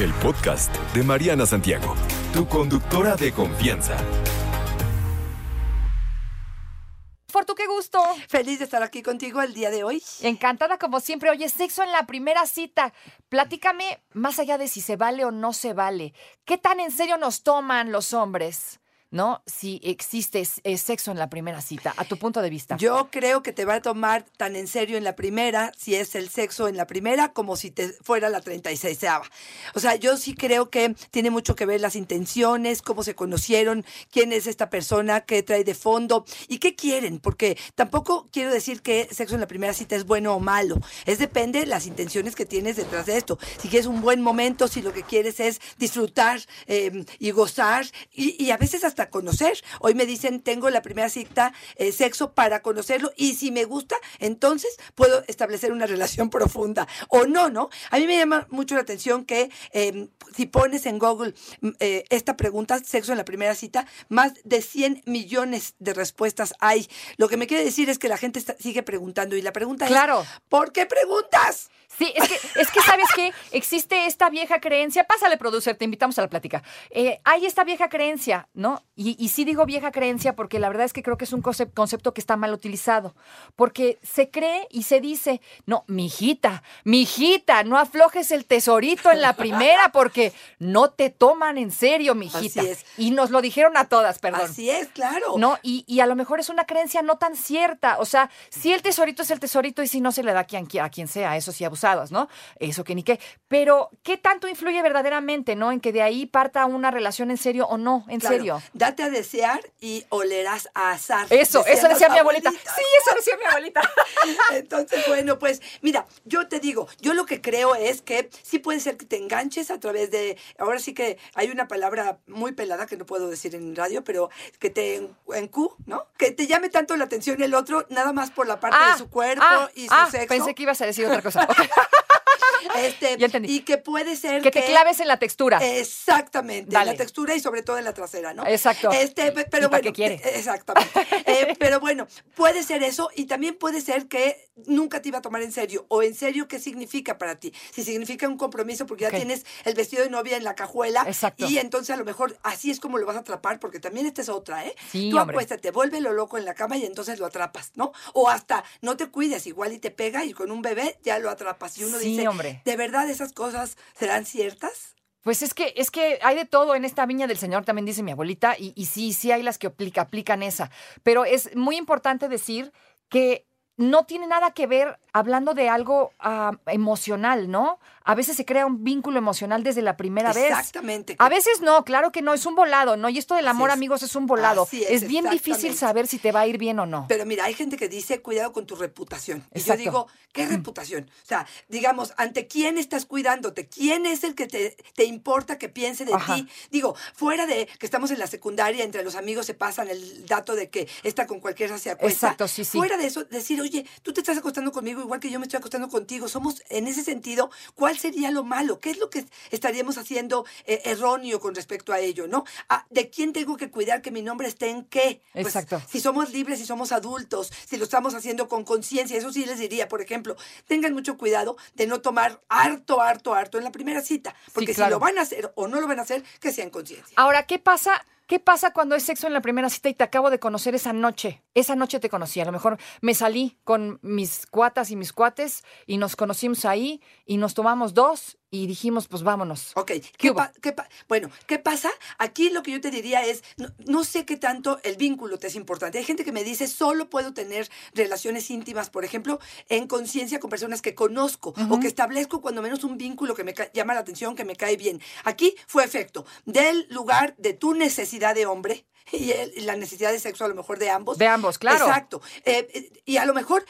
el podcast de Mariana Santiago, tu conductora de confianza. Fortu, qué gusto. Feliz de estar aquí contigo el día de hoy. Encantada como siempre. Oye, sexo en la primera cita. Platícame, más allá de si se vale o no se vale, ¿qué tan en serio nos toman los hombres? ¿No? Si existe eh, sexo en la primera cita, a tu punto de vista. Yo creo que te va a tomar tan en serio en la primera, si es el sexo en la primera, como si te fuera la 36 O sea, yo sí creo que tiene mucho que ver las intenciones, cómo se conocieron, quién es esta persona, qué trae de fondo y qué quieren, porque tampoco quiero decir que sexo en la primera cita es bueno o malo. Es depende de las intenciones que tienes detrás de esto. Si quieres un buen momento, si lo que quieres es disfrutar eh, y gozar, y a veces hasta conocer. Hoy me dicen, tengo la primera cita, eh, sexo para conocerlo y si me gusta, entonces puedo establecer una relación profunda. O no, ¿no? A mí me llama mucho la atención que em, si pones en Google mm, eh, esta pregunta, sexo en la primera cita, más de 100 millones de respuestas hay. Lo que me quiere decir es que la gente sigue preguntando y la pregunta claro. es, ¿por qué preguntas? Sí, es que, es que sabes que existe esta vieja creencia, pásale, producer, te invitamos a la plática. Eh, hay esta vieja creencia, ¿no? Y, y, sí digo vieja creencia porque la verdad es que creo que es un concepto que está mal utilizado. Porque se cree y se dice, no, mijita, mijita, no aflojes el tesorito en la primera porque no te toman en serio, mijita. Así es. Y nos lo dijeron a todas, perdón. Así es, claro. No, y, y a lo mejor es una creencia no tan cierta. O sea, si el tesorito es el tesorito y si no se le da a quien, a quien sea, eso sí abusado ¿no? Eso que ni qué. Pero, ¿qué tanto influye verdaderamente, ¿no? En que de ahí parta una relación en serio o no, en serio. Date a desear y olerás a azar. Eso, eso decía mi abuelita. Sí, eso decía mi abuelita. Entonces, bueno, pues, mira, yo te digo, yo lo que creo es que sí puede ser que te enganches a través de, ahora sí que hay una palabra muy pelada que no puedo decir en radio, pero que te en, Q, ¿no? Que te llame tanto la atención el otro, nada más por la parte de ah, su cuerpo ah, y su ah, sexo. Pensé que ibas a decir otra cosa. Este, Y que puede ser que, te claves en la textura. Exactamente, en la textura y sobre todo en la trasera, ¿no? Exacto. Este, pero bueno, qué quiere? Exactamente. Eh, pero bueno, puede ser eso y también puede ser que nunca te iba a tomar en serio o en serio qué significa para ti. Si significa un compromiso porque ya tienes el vestido de novia en la cajuela Exacto. y entonces a lo mejor así es como lo vas a atrapar porque también esta es otra, ¿eh? Sí, Tú hombre. acuéstate, lo loco en la cama y entonces lo atrapas, ¿no? O hasta no te cuides igual y te pega y con un bebé ya lo atrapas y uno sí, dice, hombre. ¿De verdad esas cosas serán ciertas? Pues es que, es que hay de todo en esta viña del Señor, también dice mi abuelita, y, y sí, sí hay las que aplica, aplican esa. Pero es muy importante decir que no tiene nada que ver hablando de algo ah, emocional, ¿no? A veces se crea un vínculo emocional desde la primera vez. Exactamente. A veces no, claro que no, es un volado, ¿no? Y esto del amor, amigos, es un volado. es, bien difícil saber si te va a ir bien o no. Pero mira, hay gente que dice, cuidado con tu reputación. Y yo digo, ¿qué reputación? O sea, digamos, ¿ante quién estás cuidándote? ¿Quién es el que te, te importa que piense de ti? Digo, fuera de que estamos en la secundaria, entre los amigos se pasan el dato de que está con cualquiera se acuesta. Exacto, sí, sí. Fuera de eso, decir, oye, tú te estás acostando conmigo igual que yo me estoy acostando contigo. Somos, en ese sentido, ¿cuál sería lo malo? ¿Qué es lo que estaríamos haciendo eh, erróneo con respecto a ello, no? Ah, ¿De quién tengo que cuidar que mi nombre esté en qué? Pues, Exacto. Si somos libres, si somos adultos, si lo estamos haciendo con conciencia, eso sí les diría, por ejemplo, tengan mucho cuidado de no tomar harto, harto, harto en la primera cita, porque si lo van a hacer o no lo van a hacer, que sea en conciencia. Ahora, ¿qué pasa ¿Qué pasa cuando es sexo en la primera cita y te acabo de conocer esa noche? Esa noche te conocí. A lo mejor me salí con mis cuatas y mis cuates y nos conocimos ahí y nos tomamos dos y dijimos, pues vámonos. Ok, ¿Qué, bueno, ¿qué pasa? Aquí lo que yo te diría es, no, sé qué tanto el vínculo te es importante. Hay gente que me dice, solo puedo tener relaciones íntimas, por ejemplo, en conciencia con personas que conozco o que establezco cuando menos un vínculo que me llama la atención, que me cae bien. Aquí fue efecto del lugar de tu necesidad de hombre y, la necesidad de sexo a lo mejor de ambos. De ambos, claro. Exacto. Eh, y a lo mejor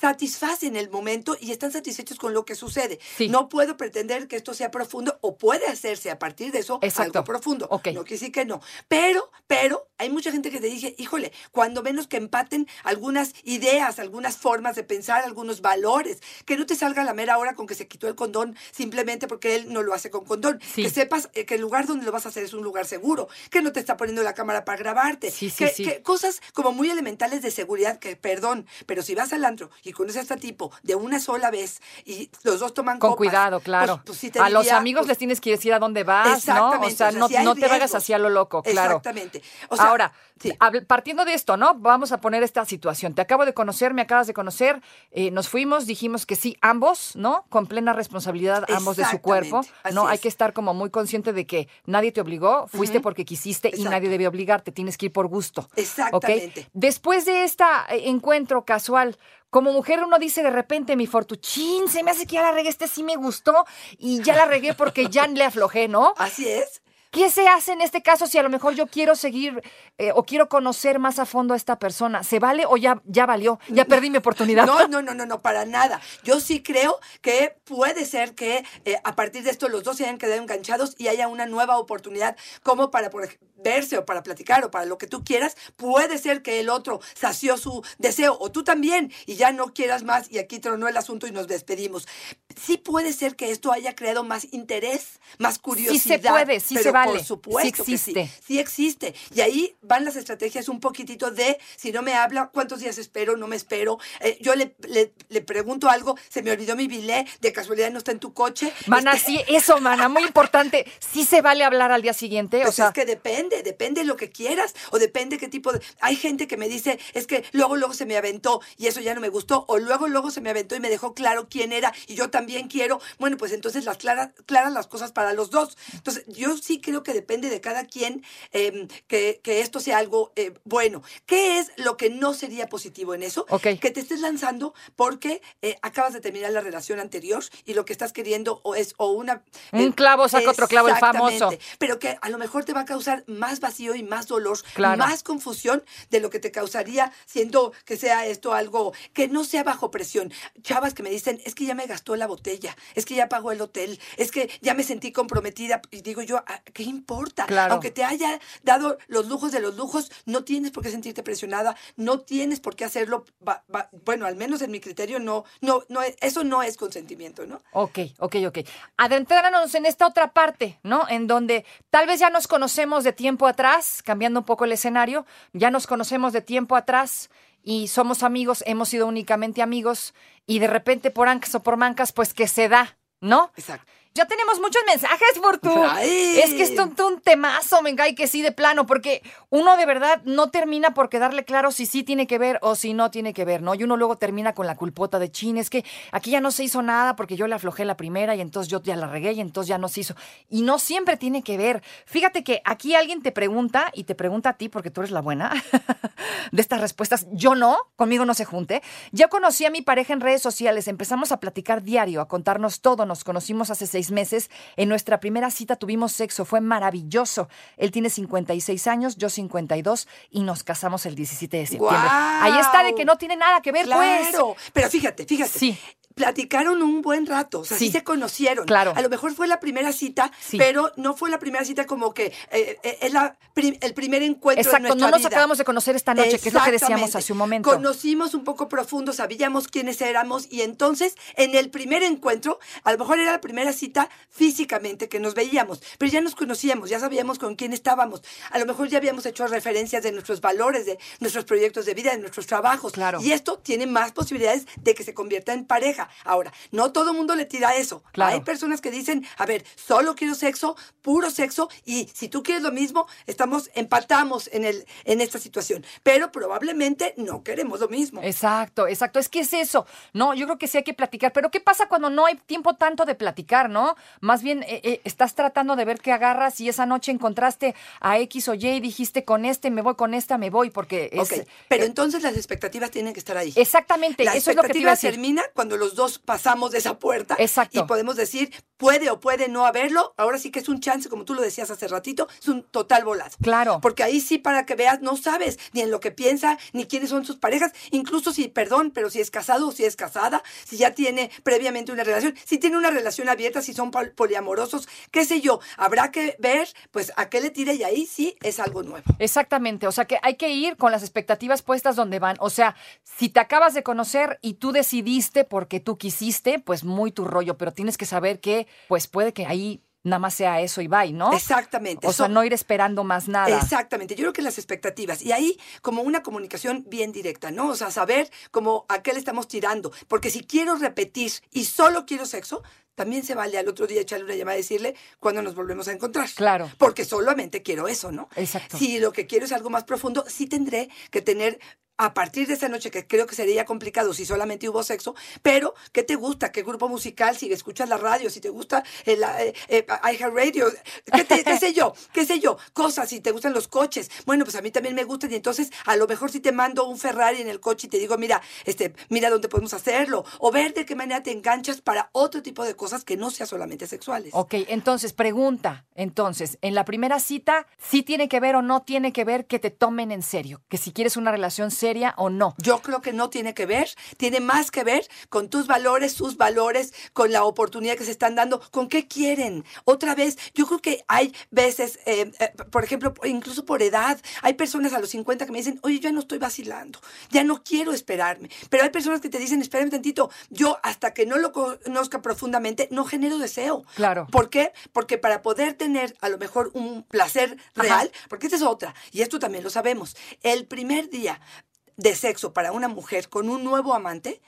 satisfacen el momento y están satisfechos con lo que sucede. No puedo pretender que esto sea profundo o puede hacerse a partir de eso algo profundo. No quiere decir que no. Pero, pero hay mucha gente que te dice, híjole, cuando menos que empaten algunas ideas, algunas formas de pensar, algunos valores, que no te salga a la mera hora con que se quitó el condón simplemente porque él no lo hace con condón, Sí. que sepas eh, que el lugar donde lo vas a hacer es un lugar seguro, que no te está poniendo la cámara para grabarte, Sí, sí, que, sí. que cosas como muy elementales de seguridad, que perdón, pero si vas al antro y conoces a este tipo de una sola vez y los dos toman Con copas, cuidado, pues- claro. pues te a los amigos pues, les tienes que decir a dónde vas, ¿no? O sea, o sea, no, te vayas riesgos. así a lo loco, claro. Exactamente. O sea, Ahora, partiendo de esto, ¿no? Vamos a poner esta situación. Te acabo de conocer, me acabas de conocer, eh, nos fuimos, dijimos que sí, ambos, ¿no? Con plena responsabilidad, ambos de su cuerpo, Exactamente, ¿no? así Hay es. que estar como muy consciente de que nadie te obligó, fuiste porque quisiste y nadie debe obligarte, tienes que ir por gusto. Exactamente. Después de este encuentro casual, como mujer uno dice de repente, mi fortuchín, se me hace que ya la regué, este sí me gustó y ya la regué porque ya le aflojé, ¿no? Así es. ¿Qué se hace en este caso si a lo mejor yo quiero seguir eh, o quiero conocer más a fondo a esta persona? ¿Se vale o ya, ya valió? Ya perdí mi oportunidad. No, no, no, no, no, para nada. Yo sí creo que puede ser que eh, a partir de esto los dos se hayan quedado enganchados y haya una nueva oportunidad como para por verse o para platicar o para lo que tú quieras. Puede ser que el otro sació su deseo o tú también y ya no quieras más y aquí tronó el asunto y nos despedimos. Sí puede ser que esto haya creado más interés, más curiosidad. puede, sí se vale, Por sí supuesto que existe. sí. Sí existe. Y ahí van las estrategias un poquitito de, si no me habla, ¿cuántos días espero? No me espero. Eh, yo le, le, le pregunto algo, se me olvidó mi bilé, de casualidad no está en tu coche. Mana, Este, sí, eso, mana, muy importante. Sí se vale hablar al día siguiente, o pues sea, es que depende, depende lo que quieras o depende qué tipo de... Hay gente que me dice, es que luego, luego se me aventó y eso ya no me gustó, o luego, luego se me aventó y me dejó claro quién era y yo también quiero. Bueno, pues entonces las claras, claras las cosas para los dos. Entonces, yo sí creo que depende de cada quien eh, que, que esto sea algo eh, bueno. ¿Qué es lo que no sería positivo en eso? Ok. Que te estés lanzando porque eh, acabas de terminar la relación anterior y lo que estás queriendo o es o una... Un clavo saca otro clavo, el famoso. Pero que a lo mejor te va a causar más vacío y más dolor, Claro. más confusión de lo que te causaría siendo que sea esto algo que no sea bajo presión. Chavas que me dicen, es que ya me gastó la botella, es que ya pagó el hotel, es que ya me sentí comprometida. Y digo yo, "Ah, ¿qué importa? Claro. Aunque te haya dado los lujos de los lujos, no tienes por qué sentirte presionada, no tienes por qué hacerlo. bueno, al menos en mi criterio, no, no, no, es- eso no es consentimiento, ¿no? Ok, ok, ok. Adentrándonos en esta otra parte, ¿no? En donde tal vez ya nos conocemos de tiempo atrás, cambiando un poco el escenario, ya nos conocemos de tiempo atrás y somos amigos, hemos sido únicamente amigos y de repente por ancas o por mancas, pues que se da, ¿no? Exacto. Ya tenemos muchos mensajes por tu. Ay. Es que es un, un temazo, me cae que sí de plano, porque uno de verdad no termina por quedarle claro si sí tiene que ver o si no tiene que ver, ¿no? Y uno luego termina con la culpota de chin, es que aquí ya no se hizo nada porque yo le aflojé la primera y entonces yo ya la regué y entonces ya no se hizo. Y no siempre tiene que ver. Fíjate que aquí alguien te pregunta y te pregunta a ti porque tú eres la buena de estas respuestas. Yo no, conmigo no se junte. Ya conocí a mi pareja en redes sociales, empezamos a platicar diario, a contarnos todo. Nos conocimos hace seis meses. En nuestra primera cita tuvimos sexo, fue maravilloso. Él tiene 56 años, yo 52 y nos casamos el 17 de septiembre. ¡Guau! Ahí está de que no tiene nada que ver, pues. Pero fíjate, fíjate. Sí. Platicaron un buen rato, o sea, sí, Sí. se conocieron. Claro. A lo mejor fue la primera cita, Sí. pero no fue la primera cita como que eh, eh, es la prim- el primer encuentro Exacto, nuestra no nos vida. acabamos de conocer esta noche, que es lo que decíamos hace un momento. Conocimos un poco profundo, sabíamos quiénes éramos y entonces en el primer encuentro, a lo mejor era la primera cita físicamente que nos veíamos, pero ya nos conocíamos, ya sabíamos con quién estábamos. A lo mejor ya habíamos hecho referencias de nuestros valores, de nuestros proyectos de vida, de nuestros trabajos. Claro. Y esto tiene más posibilidades de que se convierta en pareja. Ahora, no todo mundo le tira eso. Claro. Hay personas que dicen, a ver, solo quiero sexo, puro sexo, y si tú quieres lo mismo, estamos, empatamos en, el, en esta situación. Pero probablemente no queremos lo mismo. Exacto, exacto. Es que es eso. No, yo creo que sí hay que platicar. Pero ¿qué pasa cuando no hay tiempo tanto de platicar, no? Más bien eh, eh, estás tratando de ver qué agarras y esa noche encontraste a X o Y y dijiste con este me voy, con esta me voy, porque es. Ok, pero eh, entonces las expectativas tienen que estar ahí. exactamente, La eso es lo que te iba a decir. termina cuando los dos pasamos de esa puerta Exacto. y podemos decir, puede o puede no haberlo, ahora sí que es un chance, como tú lo decías hace ratito, es un total volado. Claro. Porque ahí sí, para que veas, no sabes ni en lo que piensa, ni quiénes son sus parejas, incluso si, perdón, pero si es casado o si es casada, si ya tiene previamente una relación, si tiene una relación abierta, si son pol- poliamorosos, qué sé yo, habrá que ver, pues, a qué le tire y ahí sí es algo nuevo. Exactamente, o sea que hay que ir con las expectativas puestas donde van. O sea, si te acabas de conocer y tú decidiste porque tú quisiste, pues muy tu rollo, pero tienes que saber que, pues puede que ahí nada más sea eso y bye, ¿no? Exactamente. O sea, no ir esperando más nada. Exactamente, yo creo que las expectativas. Y ahí como una comunicación bien directa, ¿no? O sea, saber como a qué le estamos tirando. Porque si quiero repetir y solo quiero sexo, también se vale al otro día echarle una llamada y decirle cuándo nos volvemos a encontrar. Claro. Porque solamente quiero eso, ¿no? Exacto. Si lo que quiero es algo más profundo, sí tendré que tener a partir de esa noche, que creo que sería complicado si solamente hubo sexo, pero ¿qué te gusta? ¿Qué grupo musical? Si escuchas la radio, si te gusta el eh, eh, iHeartRadio, ¿qué, te- qué sé yo? ¿Qué sé yo? Cosas, si te gustan los coches. Bueno, pues a mí también me gustan y entonces a lo mejor si te mando un Ferrari en el coche y te digo, mira, este, mira dónde podemos hacerlo, o ver de qué manera te enganchas para otro tipo de cosas que no sea solamente sexuales. Ok, entonces, pregunta. Entonces, en la primera cita, ¿sí tiene que ver o no tiene que ver que te tomen en serio? Que si quieres una relación seria o no. Yo creo que no tiene que ver, tiene más que ver con tus valores, sus valores, con la oportunidad que se están dando, con qué quieren. Otra vez, yo creo que hay veces, eh, eh, por ejemplo, incluso por edad, hay personas a los 50 que me dicen, oye, yo ya no estoy vacilando, ya no quiero esperarme. Pero hay personas que te dicen, espérame tantito, yo hasta que no lo conozca profundamente, no genero deseo. Claro. ¿Por qué? Porque para poder tener a lo mejor un placer Ajá. real, porque esta es otra, y esto también lo sabemos, el primer día de sexo para una mujer con un nuevo amante,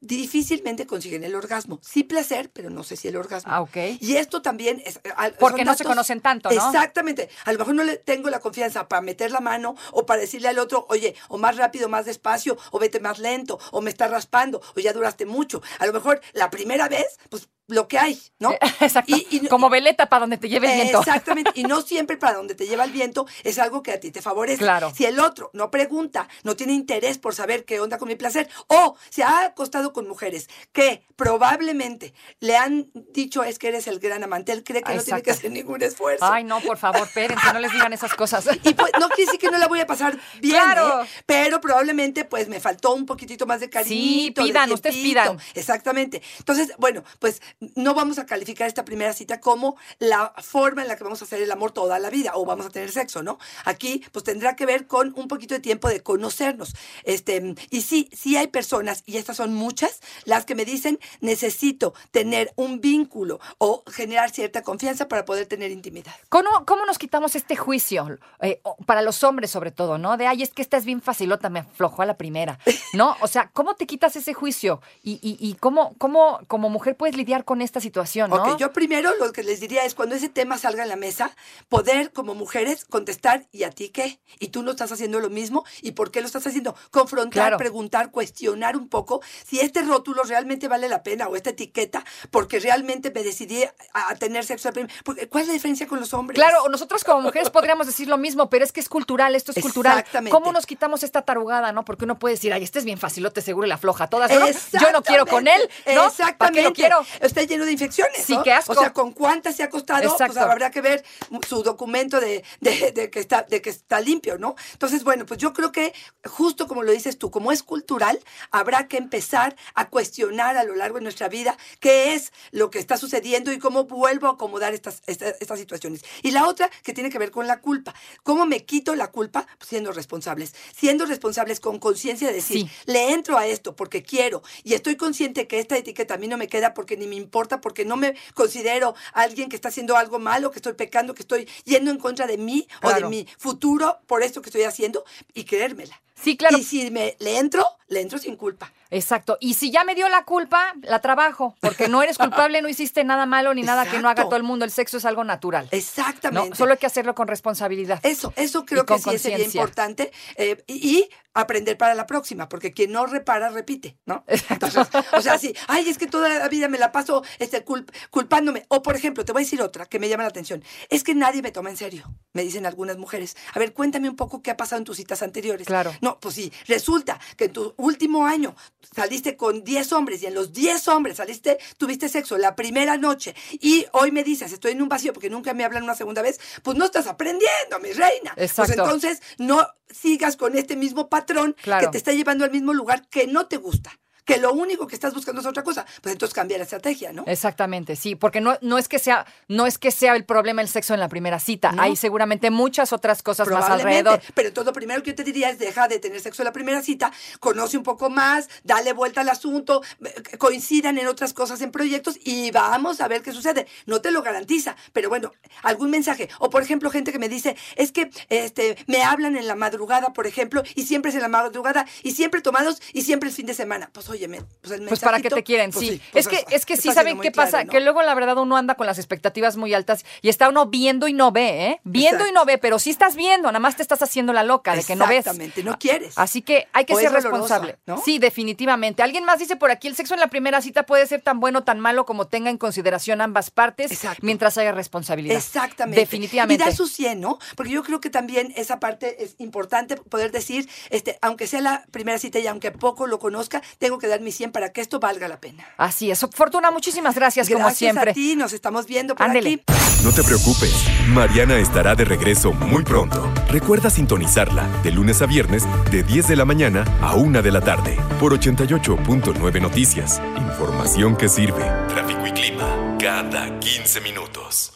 difícilmente consiguen el orgasmo. Sí placer, pero no sé si el orgasmo. Ah, ok. Y esto también es... al- Porque no se conocen tanto, ¿no? Exactamente. A lo mejor no le tengo la confianza para meter la mano o para decirle al otro, oye, o más rápido, más despacio, o vete más lento, o me está raspando, o ya duraste mucho. A lo mejor la primera vez, pues lo que hay, ¿no? Exacto. Y- y- Como veleta para donde te lleve el viento. Exactamente, y no siempre para donde te lleva el viento es algo que a ti te favorece. Claro. Si el otro no pregunta, no tiene interés por saber qué onda con mi placer, o se ha acostado con mujeres que probablemente le han dicho es que eres el gran amante, él cree que Ah, no tiene exacto. que hacer ningún esfuerzo. Ay, no, por favor, espérense, no les digan esas cosas. Y pues no quiere decir que no la voy a pasar bien, Claro. ¿eh? pero probablemente pues me faltó un poquitito más de cariño. pidan, ustedes pidan. Exactamente. Entonces, bueno, pues no vamos a calificar esta primera cita como la forma en la que vamos a hacer el amor toda la vida o vamos a tener sexo, ¿no? Aquí pues tendrá que ver con un poquito de tiempo de conocernos. Este, y sí, sí hay personas, y estas son muchas, las que me dicen necesito tener un vínculo o generar cierta confianza para poder tener intimidad. ¿Cómo, cómo nos quitamos este juicio? Eh, para los hombres, sobre todo, ¿no? De, ay, es que esta es bien facilota, me aflojó a la primera. ¿No? O sea, ¿cómo te quitas ese juicio? Y, y, y cómo, cómo, como mujer, puedes lidiar con esta situación, ¿no? Ok, yo primero lo que les diría es cuando ese tema salga en la mesa, poder como mujeres contestar, ¿y a ti qué? ¿Y tú no estás haciendo lo mismo? ¿Y por qué lo estás haciendo? Confrontar, Claro. preguntar, cuestionar un poco si este rótulo realmente vale la pena o esta etiqueta, porque realmente me decidí a, a tener sexo. al Porque, ¿Cuál es la diferencia con los hombres? Claro, nosotros como mujeres podríamos decir lo mismo, pero es que es cultural, esto es cultural. Exactamente. ¿Cómo nos quitamos esta tarugada, no? Porque uno puede decir, ay, este es bien facilote, seguro y la floja todas. ¿no? Yo no quiero con él, ¿no? Exactamente. ¿Para qué lo quiero? Está lleno de infecciones. Sí, ¿no? qué asco. O sea, con cuántas se ha acostado, pues Exacto. habrá que ver su documento de, de- de que está, de que está limpio, ¿no? Entonces, bueno, pues yo creo que justo como lo dices tú, como es cultural, habrá que empezar a cuestionar a lo largo de nuestra vida qué es lo que está sucediendo y cómo vuelvo a acomodar estas, estas, estas situaciones. Y la otra que tiene que ver con la culpa. ¿Cómo me quito la culpa? Pues siendo responsables. Siendo responsables con conciencia de decir, Sí. le entro a esto porque quiero y estoy consciente que esta etiqueta a mí no me queda porque ni me importa, porque no me considero alguien que está haciendo algo malo, que estoy pecando, que estoy yendo en contra de mí o de mi futuro por esto que estoy haciendo y creérmela. Sí, claro. Y si me le entro, le entro sin culpa. Exacto. Y si ya me dio la culpa, la trabajo. Porque no eres culpable, no hiciste nada malo ni nada que no haga todo el mundo. El sexo es algo natural. Exactamente. ¿no? Solo hay que hacerlo con responsabilidad. Eso, eso creo que sí sería importante. eh, y, y aprender para la próxima, porque quien no repara, repite, ¿no? Entonces, o sea, sí, ay, es que toda la vida me la paso este, cul- culpándome. O, por ejemplo, te voy a decir otra que me llama la atención. Es que nadie me toma en serio, me dicen algunas mujeres. A ver, cuéntame un poco qué ha pasado en tus citas anteriores. Claro. No, Bueno, pues si resulta que en tu último año saliste con 10 hombres y en los 10 hombres saliste, tuviste sexo la primera noche y hoy me dices, estoy en un vacío porque nunca me hablan una segunda vez, pues no estás aprendiendo, mi reina. Pues Exacto. entonces no sigas con este mismo patrón Claro. que te está llevando al mismo lugar que no te gusta. Que lo único que estás buscando es otra cosa. Pues entonces cambia la estrategia, ¿no? Exactamente, sí, porque no, no es que sea, no es que sea el problema el sexo en la primera cita. No. Hay seguramente muchas otras cosas más alrededor. Pero entonces lo primero que yo te diría es deja de tener sexo en la primera cita, conoce un poco más, dale vuelta al asunto, eh, coincidan en otras cosas, en proyectos y vamos a ver qué sucede. No te lo garantiza, pero bueno, algún mensaje. O por ejemplo, gente que me dice, es que este, me hablan en la madrugada, por ejemplo, y siempre es en la madrugada, y siempre tomados, y siempre es fin de semana. Pues óyeme, pues el Pues para qué mensajito, te quieren, pues sí. pues es que, es que sí, ¿saben qué claro, pasa? ¿no? Que luego la verdad uno anda con las expectativas muy altas y está uno viendo y no ve, ¿eh? Viendo y no ve, pero sí estás viendo, nada más te estás haciendo la loca de que no ves. Exactamente, no quieres. Así que hay que O ser dolorosa, responsable. ¿no? Sí, definitivamente. Alguien más dice por aquí, el sexo en la primera cita puede ser tan bueno o tan malo como tenga en consideración ambas partes Exacto. mientras haya responsabilidad. Exactamente. Definitivamente. Y dar su 100, ¿no? Porque yo creo que también esa parte es importante poder decir, este, aunque sea la primera cita y aunque poco lo conozca, tengo que dar mi 100 para que esto valga la pena. Así es. Fortuna, muchísimas gracias, como Gracias siempre. a ti, nos estamos viendo por Ándele. aquí. No te preocupes, Mariana estará de regreso muy pronto. Recuerda sintonizarla de lunes a viernes de 10 de la mañana a 1 de la tarde por 88.9 Noticias. Información que sirve. Tráfico y clima cada 15 minutos.